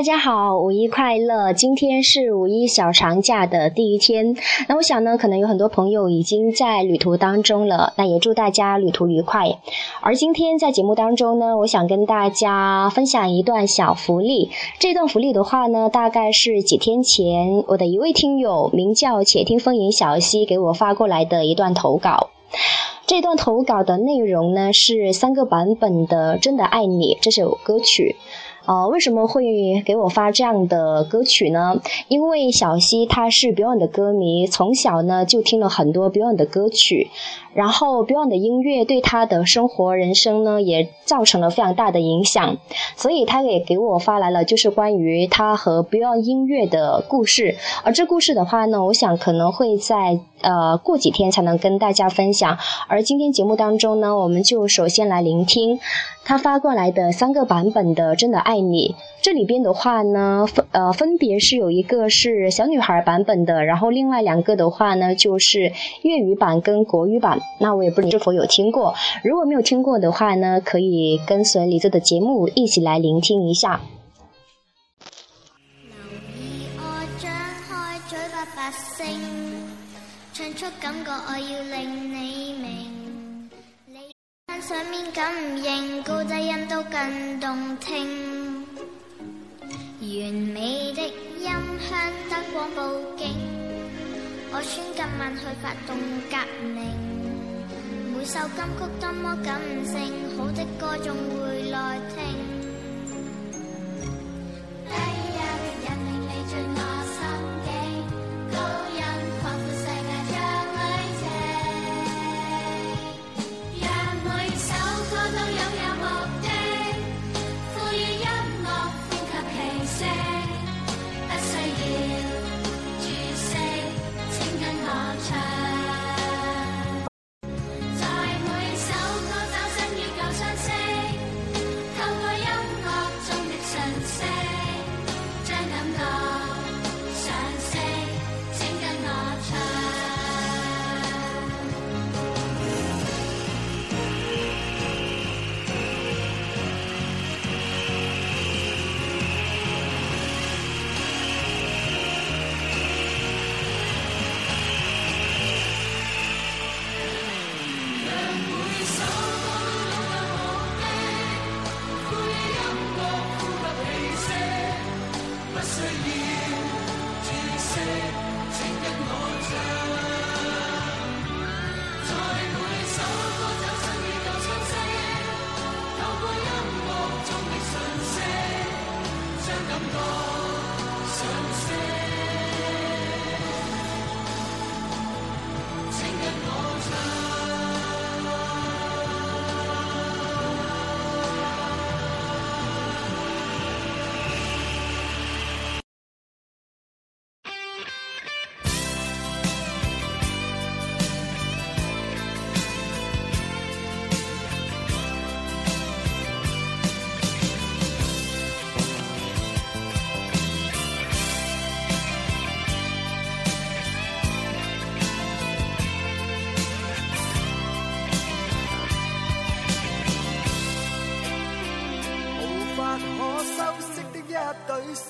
大家好，五一快乐！今天是五一小长假的第一天，那我想呢，可能有很多朋友已经在旅途当中了，那也祝大家旅途愉快。而今天在节目当中呢，我想跟大家分享一段小福利。这段福利的话呢，大概是几天前我的一位听友名叫“且听风吟小溪”给我发过来的一段投稿。这段投稿的内容呢，是三个版本的《真的爱你》这首歌曲。呃，为什么会给我发这样的歌曲呢？因为小溪他是 Beyond 的歌迷，从小呢就听了很多 Beyond 的歌曲，然后 Beyond 的音乐对他的生活人生呢也造成了非常大的影响，所以他也给我发来了就是关于他和 Beyond 音乐的故事。而这故事的话呢，我想可能会在呃过几天才能跟大家分享。而今天节目当中呢，我们就首先来聆听他发过来的三个版本的《真的爱》。你这里边的话呢，分呃分别是有一个是小女孩版本的，然后另外两个的话呢就是粤语版跟国语版。那我也不知道是否有听过，如果没有听过的话呢，可以跟随李子的节目一起来聆听一下。上面感应高低音都更动听，完美的音响灯光布景，我选今晚去发动革命。每首金曲多么感性，好的歌总会来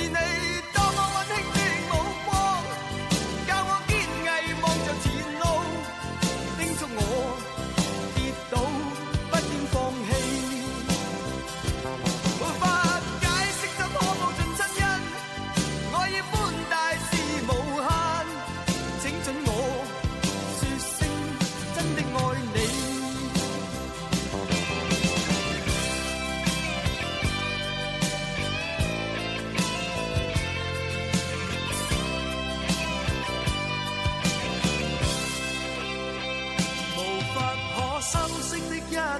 是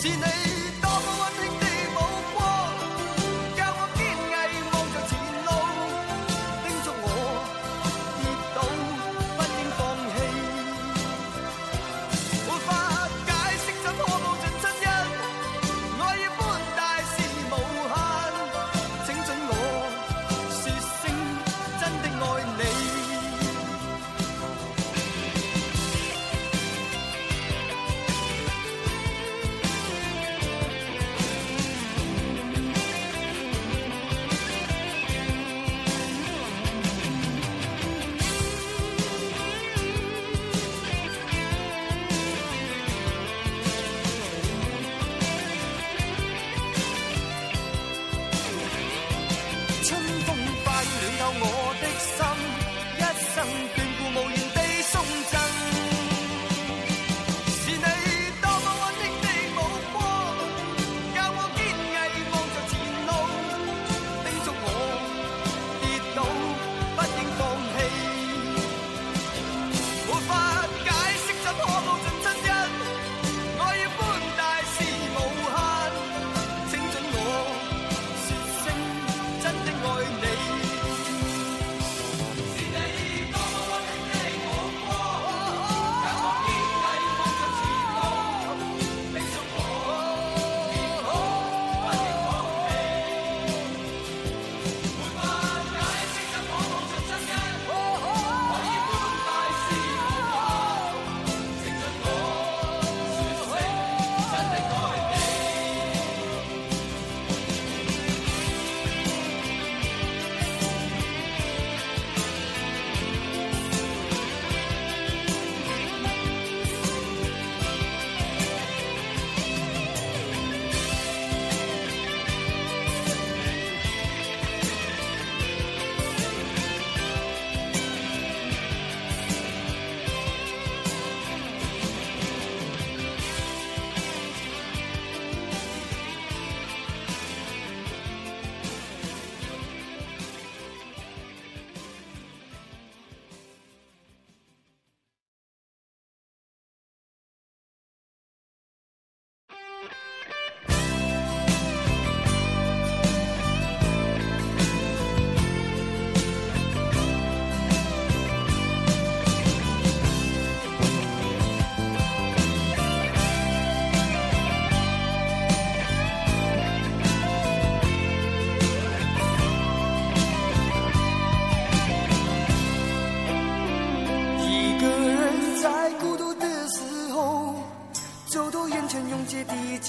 是你。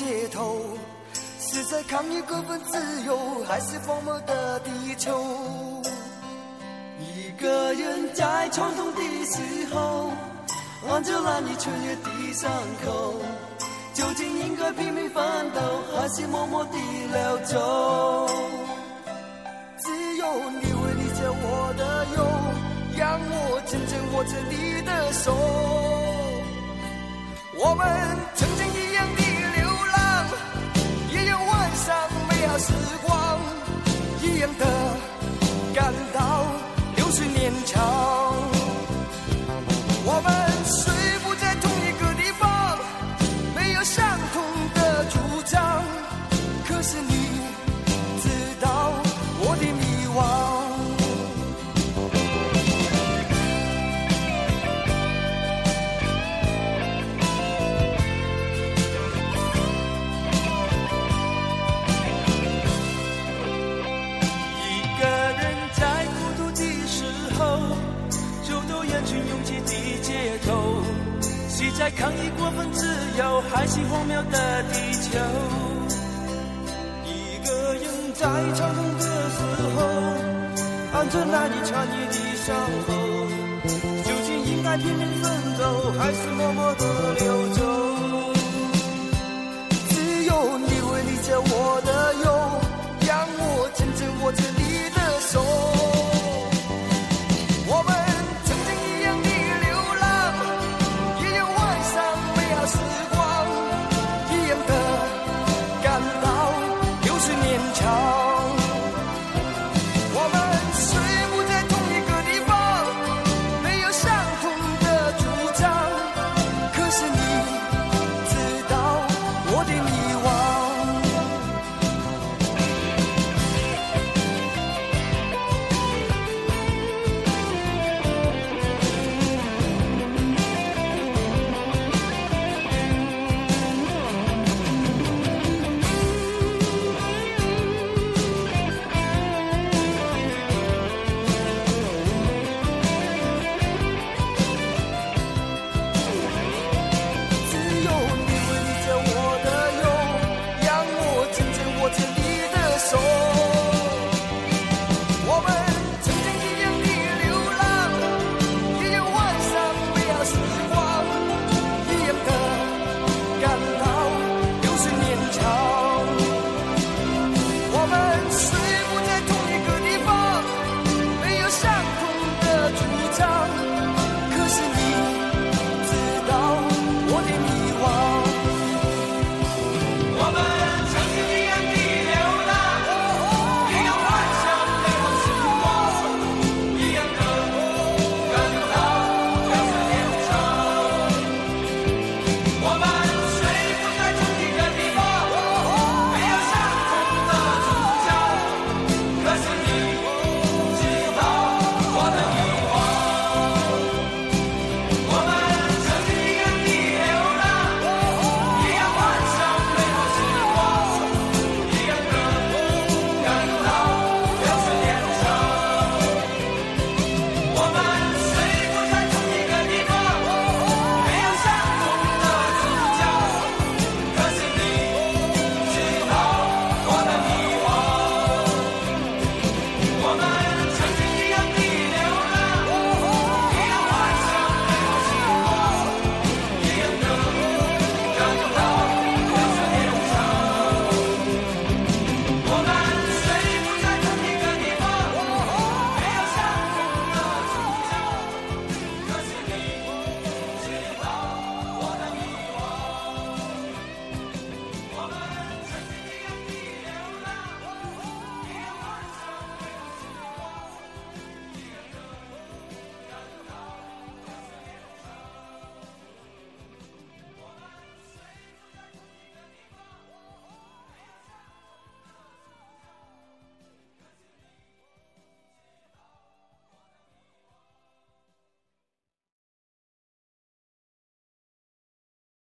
街头是在抗议过分自由，还是荒漠的地球？一个人在创痛的时候，望着难以穿越的伤口，究竟应该拼命奋斗，还是默默地溜走？只有你会理解我的忧，让我紧紧握着你的手。我们还是荒谬的地球？一个人在长痛的时候，按着难以穿越的伤口，究竟应该拼命奋斗，还是默默的流走？只有你会理解我的忧，让我紧紧握着你的手。